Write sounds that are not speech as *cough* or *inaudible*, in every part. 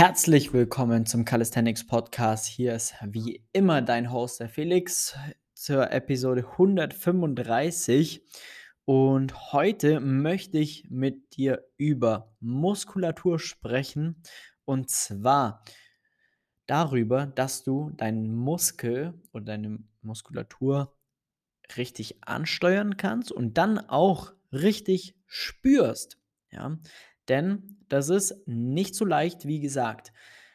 Herzlich willkommen zum Calisthenics Podcast. Hier ist wie immer dein Host, der Felix, zur Episode 135. Und heute möchte ich mit dir über Muskulatur sprechen. Und zwar darüber, dass du deinen Muskel oder deine Muskulatur richtig ansteuern kannst und dann auch richtig spürst. Ja, denn das ist nicht so leicht, wie gesagt.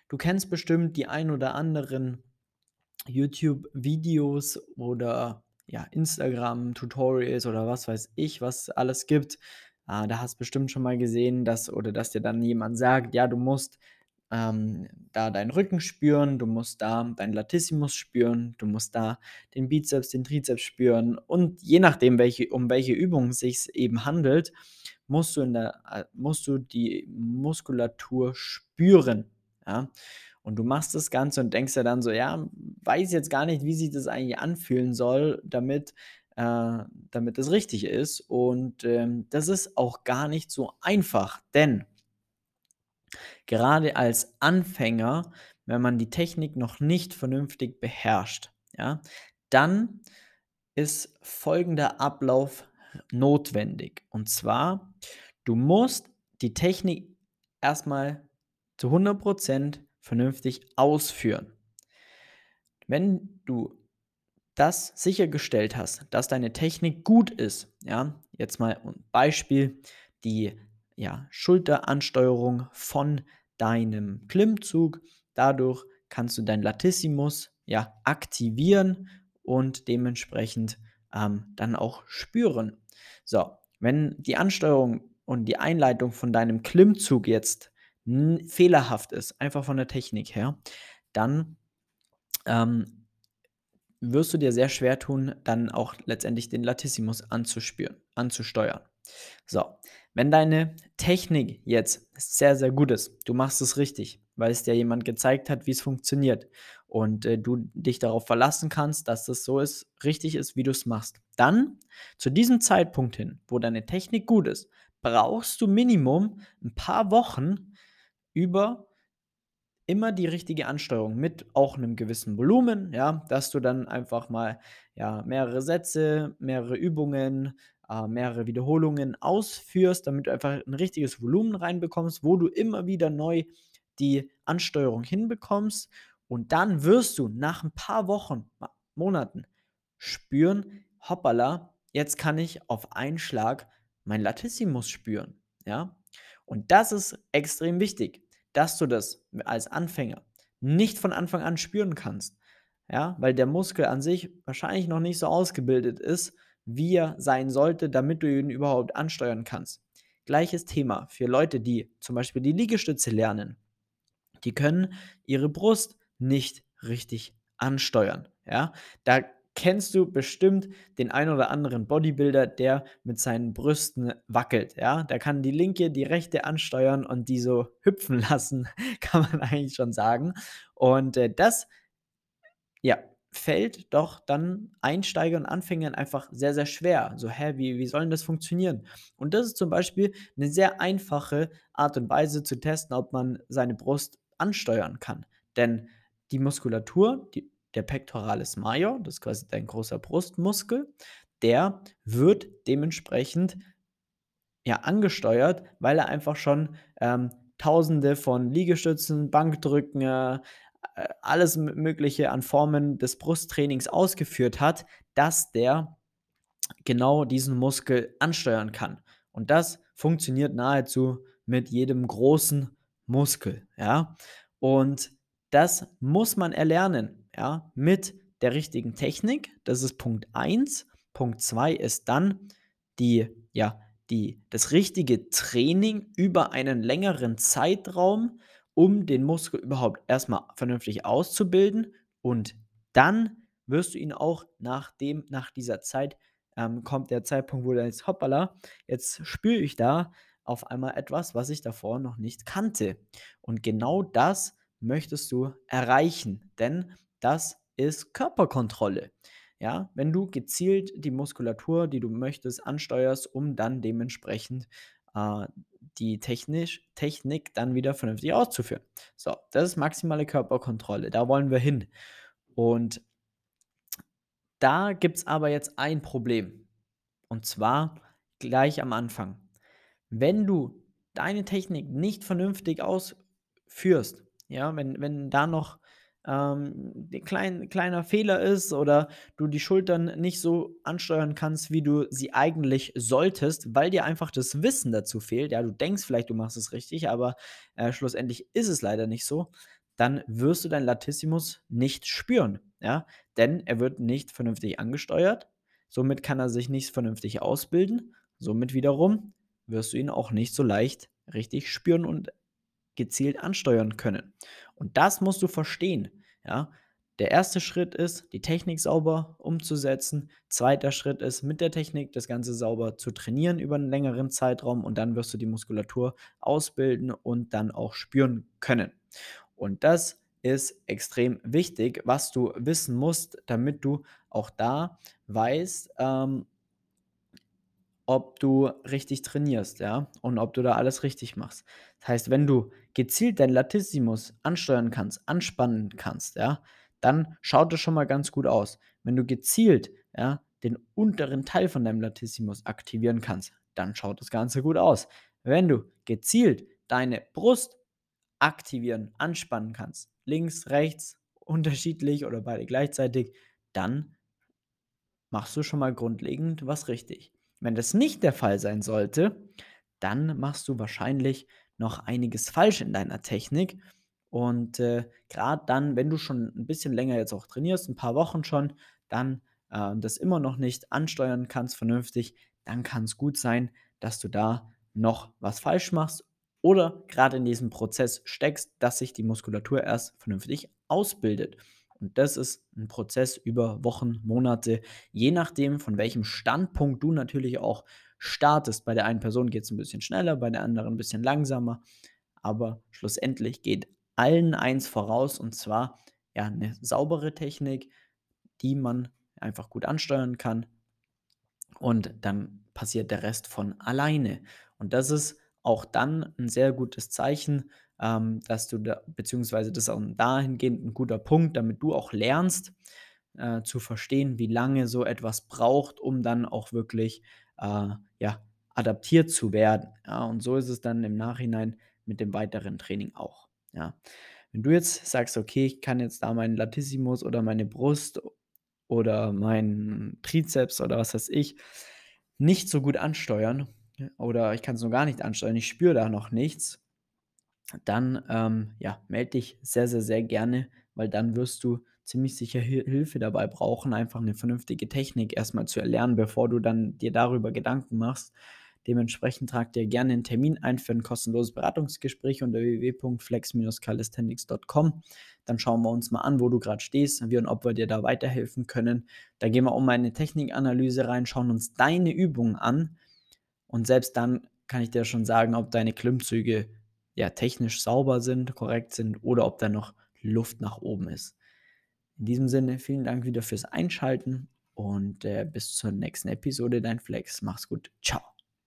Du kennst bestimmt die ein oder anderen YouTube-Videos oder ja, Instagram-Tutorials oder was weiß ich, was alles gibt. Äh, da hast du bestimmt schon mal gesehen, dass oder dass dir dann jemand sagt, ja, du musst ähm, da deinen Rücken spüren, du musst da deinen Latissimus spüren, du musst da den Bizeps, den Trizeps spüren und je nachdem, welche, um welche Übung es sich eben handelt, musst du, in der, äh, musst du die Muskulatur spüren. Ja? Und du machst das Ganze und denkst ja dann so, ja, weiß jetzt gar nicht, wie sich das eigentlich anfühlen soll, damit, äh, damit es richtig ist. Und ähm, das ist auch gar nicht so einfach, denn gerade als Anfänger, wenn man die Technik noch nicht vernünftig beherrscht, ja, dann ist folgender Ablauf notwendig. Und zwar, du musst die Technik erstmal zu 100% vernünftig ausführen. Wenn du das sichergestellt hast, dass deine Technik gut ist, ja, jetzt mal ein Beispiel, die ja, Schulteransteuerung von deinem Klimmzug. Dadurch kannst du dein Latissimus ja aktivieren und dementsprechend ähm, dann auch spüren. So, wenn die Ansteuerung und die Einleitung von deinem Klimmzug jetzt fehlerhaft ist, einfach von der Technik her, dann ähm, wirst du dir sehr schwer tun, dann auch letztendlich den Latissimus anzuspüren, anzusteuern. So, wenn deine Technik jetzt sehr, sehr gut ist, du machst es richtig, weil es dir jemand gezeigt hat, wie es funktioniert und äh, du dich darauf verlassen kannst, dass es so ist, richtig ist, wie du es machst. Dann, zu diesem Zeitpunkt hin, wo deine Technik gut ist, brauchst du Minimum ein paar Wochen über immer die richtige Ansteuerung mit auch einem gewissen Volumen, ja, dass du dann einfach mal ja, mehrere Sätze, mehrere Übungen, äh, mehrere Wiederholungen ausführst, damit du einfach ein richtiges Volumen reinbekommst, wo du immer wieder neu die Ansteuerung hinbekommst und dann wirst du nach ein paar Wochen, Monaten spüren, hoppala, jetzt kann ich auf einen Schlag mein Latissimus spüren, ja? Und das ist extrem wichtig, dass du das als Anfänger nicht von Anfang an spüren kannst, ja, weil der Muskel an sich wahrscheinlich noch nicht so ausgebildet ist, wie er sein sollte, damit du ihn überhaupt ansteuern kannst. Gleiches Thema für Leute, die zum Beispiel die Liegestütze lernen. Die können ihre Brust nicht richtig ansteuern. Ja, da kennst du bestimmt den ein oder anderen Bodybuilder, der mit seinen Brüsten wackelt. Ja, der kann die linke, die rechte ansteuern und die so hüpfen *laughs* lassen, kann man eigentlich schon sagen. Und äh, das, ja, fällt doch dann Einsteiger und Anfängern einfach sehr, sehr schwer. So, hä, wie, wie soll denn das funktionieren? Und das ist zum Beispiel eine sehr einfache Art und Weise zu testen, ob man seine Brust ansteuern kann. Denn die Muskulatur, die, der Pectoralis major, das ist quasi dein großer Brustmuskel, der wird dementsprechend ja angesteuert, weil er einfach schon ähm, Tausende von Liegestützen, Bankdrücken, äh, äh, alles Mögliche an Formen des Brusttrainings ausgeführt hat, dass der genau diesen Muskel ansteuern kann. Und das funktioniert nahezu mit jedem großen Muskel, ja. Und das muss man erlernen, ja, mit der richtigen Technik. Das ist Punkt 1. Punkt 2 ist dann die, ja, die, das richtige Training über einen längeren Zeitraum, um den Muskel überhaupt erstmal vernünftig auszubilden und dann wirst du ihn auch nach dem, nach dieser Zeit, ähm, kommt der Zeitpunkt, wo du jetzt, hoppala, jetzt spüre ich da auf einmal etwas, was ich davor noch nicht kannte. Und genau das möchtest du erreichen, denn das ist Körperkontrolle. Ja, wenn du gezielt die Muskulatur, die du möchtest, ansteuerst, um dann dementsprechend äh, die technisch, Technik dann wieder vernünftig auszuführen. So, das ist maximale Körperkontrolle. Da wollen wir hin. Und da gibt es aber jetzt ein Problem. Und zwar gleich am Anfang. Wenn du deine Technik nicht vernünftig ausführst, ja, wenn, wenn da noch ähm, ein klein, kleiner Fehler ist oder du die Schultern nicht so ansteuern kannst, wie du sie eigentlich solltest, weil dir einfach das Wissen dazu fehlt. Ja, du denkst vielleicht, du machst es richtig, aber äh, schlussendlich ist es leider nicht so. Dann wirst du deinen Latissimus nicht spüren, ja, denn er wird nicht vernünftig angesteuert. Somit kann er sich nicht vernünftig ausbilden. Somit wiederum wirst du ihn auch nicht so leicht richtig spüren und gezielt ansteuern können. Und das musst du verstehen. Ja? Der erste Schritt ist, die Technik sauber umzusetzen. Zweiter Schritt ist, mit der Technik das Ganze sauber zu trainieren über einen längeren Zeitraum und dann wirst du die Muskulatur ausbilden und dann auch spüren können. Und das ist extrem wichtig, was du wissen musst, damit du auch da weißt, ähm, ob du richtig trainierst, ja, und ob du da alles richtig machst. Das heißt, wenn du gezielt dein Latissimus ansteuern kannst, anspannen kannst, ja, dann schaut es schon mal ganz gut aus. Wenn du gezielt, ja, den unteren Teil von deinem Latissimus aktivieren kannst, dann schaut das Ganze gut aus. Wenn du gezielt deine Brust aktivieren, anspannen kannst, links, rechts, unterschiedlich oder beide gleichzeitig, dann machst du schon mal grundlegend was richtig. Wenn das nicht der Fall sein sollte, dann machst du wahrscheinlich noch einiges falsch in deiner Technik. Und äh, gerade dann, wenn du schon ein bisschen länger jetzt auch trainierst, ein paar Wochen schon, dann äh, das immer noch nicht ansteuern kannst vernünftig, dann kann es gut sein, dass du da noch was falsch machst oder gerade in diesem Prozess steckst, dass sich die Muskulatur erst vernünftig ausbildet. Und das ist ein Prozess über Wochen, Monate, je nachdem, von welchem Standpunkt du natürlich auch startest. Bei der einen Person geht es ein bisschen schneller, bei der anderen ein bisschen langsamer. Aber schlussendlich geht allen eins voraus und zwar ja eine saubere Technik, die man einfach gut ansteuern kann. Und dann passiert der Rest von alleine. Und das ist auch dann ein sehr gutes Zeichen, ähm, dass du da, beziehungsweise das ist auch dahingehend ein guter Punkt, damit du auch lernst äh, zu verstehen, wie lange so etwas braucht, um dann auch wirklich äh, ja, adaptiert zu werden. Ja, und so ist es dann im Nachhinein mit dem weiteren Training auch. Ja. Wenn du jetzt sagst, okay, ich kann jetzt da meinen Latissimus oder meine Brust oder meinen Trizeps oder was weiß ich nicht so gut ansteuern oder ich kann es noch gar nicht ansteuern, ich spüre da noch nichts, dann ähm, ja, melde dich sehr, sehr, sehr gerne, weil dann wirst du ziemlich sicher Hilfe dabei brauchen, einfach eine vernünftige Technik erstmal zu erlernen, bevor du dann dir darüber Gedanken machst. Dementsprechend trag dir gerne einen Termin ein für ein kostenloses Beratungsgespräch unter www.flex-calisthenics.com. Dann schauen wir uns mal an, wo du gerade stehst, wie und ob wir dir da weiterhelfen können. Da gehen wir um eine Technikanalyse rein, schauen uns deine Übungen an und selbst dann kann ich dir schon sagen, ob deine Klimmzüge ja technisch sauber sind, korrekt sind oder ob da noch Luft nach oben ist. In diesem Sinne, vielen Dank wieder fürs Einschalten und äh, bis zur nächsten Episode, dein Flex. Mach's gut. Ciao.